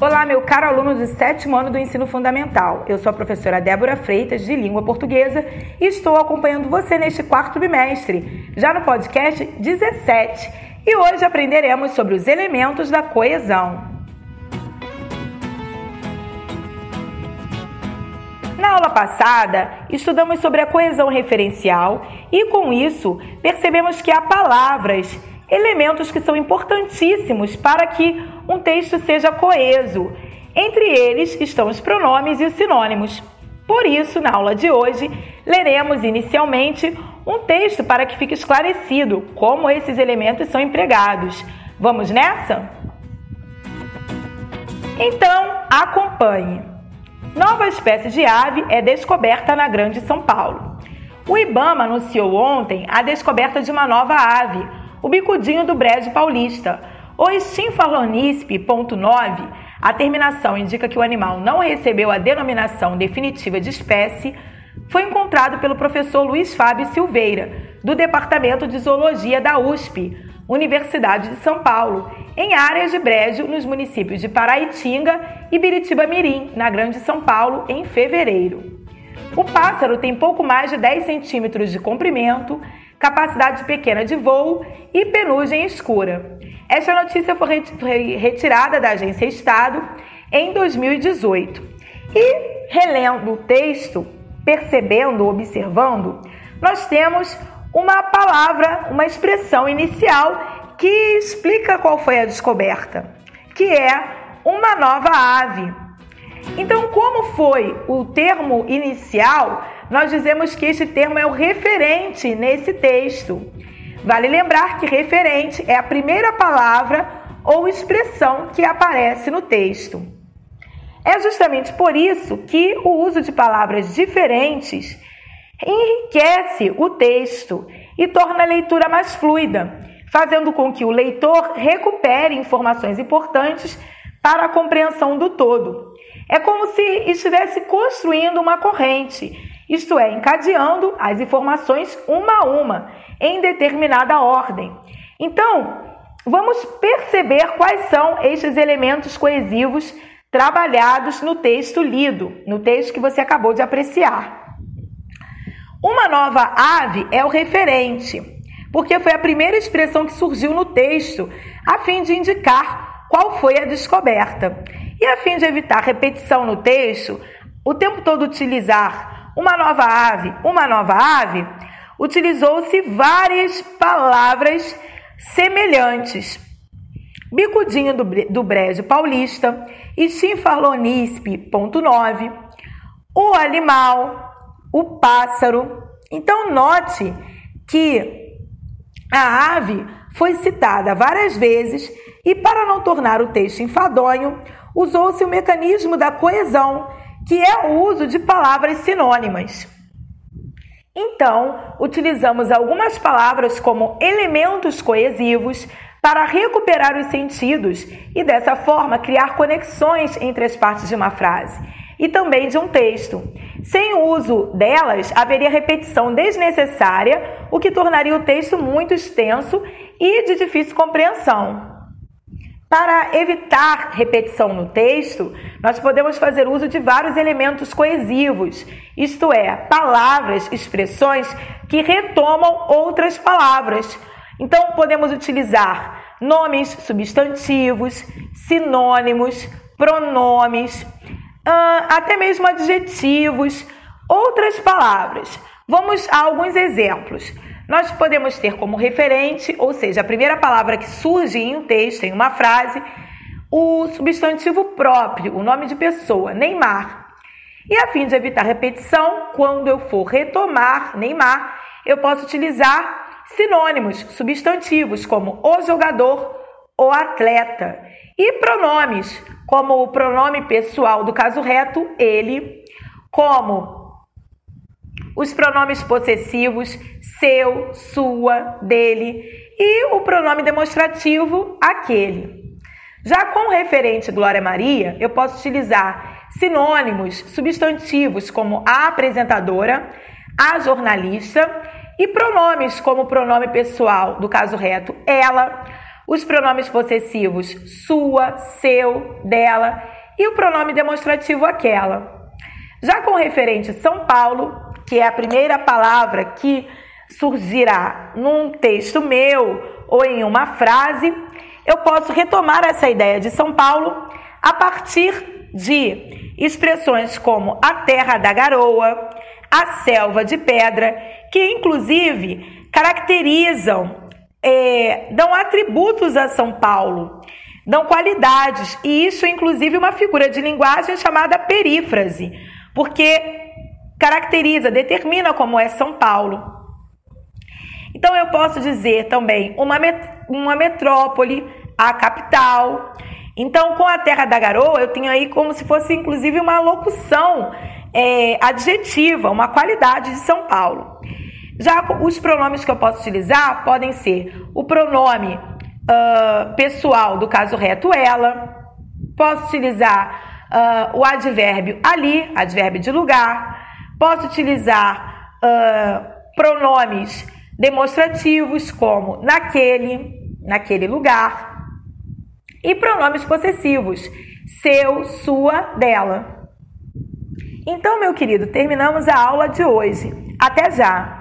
Olá, meu caro aluno do sétimo ano do ensino fundamental. Eu sou a professora Débora Freitas, de língua portuguesa, e estou acompanhando você neste quarto bimestre, já no podcast 17. E hoje aprenderemos sobre os elementos da coesão. Na aula passada, estudamos sobre a coesão referencial e, com isso, percebemos que há palavras elementos que são importantíssimos para que um texto seja coeso. Entre eles estão os pronomes e os sinônimos. Por isso, na aula de hoje, leremos inicialmente um texto para que fique esclarecido como esses elementos são empregados. Vamos nessa? Então, acompanhe. Nova espécie de ave é descoberta na Grande São Paulo. O IBAMA anunciou ontem a descoberta de uma nova ave, o bicudinho do brejo paulista. O Stinfalonisp.9, a terminação indica que o animal não recebeu a denominação definitiva de espécie, foi encontrado pelo professor Luiz Fábio Silveira, do Departamento de Zoologia da USP, Universidade de São Paulo, em áreas de brejo nos municípios de Paraitinga e Biritiba Mirim, na Grande São Paulo, em fevereiro. O pássaro tem pouco mais de 10 centímetros de comprimento, capacidade pequena de voo e penugem escura. Esta notícia foi retirada da Agência Estado em 2018. E relendo o texto, percebendo, observando, nós temos uma palavra, uma expressão inicial que explica qual foi a descoberta, que é uma nova ave. Então, como foi o termo inicial, nós dizemos que este termo é o referente nesse texto. Vale lembrar que referente é a primeira palavra ou expressão que aparece no texto. É justamente por isso que o uso de palavras diferentes enriquece o texto e torna a leitura mais fluida, fazendo com que o leitor recupere informações importantes para a compreensão do todo. É como se estivesse construindo uma corrente, isto é, encadeando as informações uma a uma, em determinada ordem. Então, vamos perceber quais são estes elementos coesivos trabalhados no texto lido, no texto que você acabou de apreciar. Uma nova ave é o referente, porque foi a primeira expressão que surgiu no texto, a fim de indicar qual foi a descoberta. E a fim de evitar repetição no texto, o tempo todo utilizar uma nova ave, uma nova ave, utilizou-se várias palavras semelhantes. Bicudinho do, do Brejo Paulista, Chinfarlonispe.9, o animal, o pássaro. Então, note que a ave foi citada várias vezes e, para não tornar o texto enfadonho, usou-se o mecanismo da coesão, que é o uso de palavras sinônimas. Então, utilizamos algumas palavras como elementos coesivos para recuperar os sentidos e, dessa forma, criar conexões entre as partes de uma frase e também de um texto. Sem o uso delas, haveria repetição desnecessária, o que tornaria o texto muito extenso e de difícil compreensão. Para evitar repetição no texto, nós podemos fazer uso de vários elementos coesivos, isto é, palavras, expressões que retomam outras palavras. Então, podemos utilizar nomes, substantivos, sinônimos, pronomes, até mesmo adjetivos, outras palavras. Vamos a alguns exemplos. Nós podemos ter como referente, ou seja, a primeira palavra que surge em um texto, em uma frase, o substantivo próprio, o nome de pessoa, Neymar. E a fim de evitar repetição, quando eu for retomar Neymar, eu posso utilizar sinônimos, substantivos, como o jogador, o atleta. E pronomes, como o pronome pessoal do caso reto, ele, como os pronomes possessivos, seu, sua, dele, e o pronome demonstrativo, aquele. Já com referente Glória Maria, eu posso utilizar sinônimos, substantivos como a apresentadora, a jornalista e pronomes como o pronome pessoal do caso reto, ela, os pronomes possessivos sua, seu, dela e o pronome demonstrativo aquela. Já com o referente São Paulo, que é a primeira palavra que surgirá num texto meu ou em uma frase, eu posso retomar essa ideia de São Paulo a partir de expressões como a terra da garoa, a selva de pedra, que inclusive caracterizam, é, dão atributos a São Paulo, dão qualidades, e isso é inclusive uma figura de linguagem chamada perífrase, porque caracteriza, determina como é São Paulo. Então eu posso dizer também uma, met uma metrópole, a capital. Então, com a Terra da Garoa, eu tenho aí como se fosse inclusive uma locução é, adjetiva, uma qualidade de São Paulo. Já os pronomes que eu posso utilizar podem ser o pronome uh, pessoal, do caso reto, ela. Posso utilizar uh, o advérbio ali, advérbio de lugar. Posso utilizar uh, pronomes demonstrativos como naquele, naquele lugar. E pronomes possessivos, seu, sua, dela. Então, meu querido, terminamos a aula de hoje. Até já!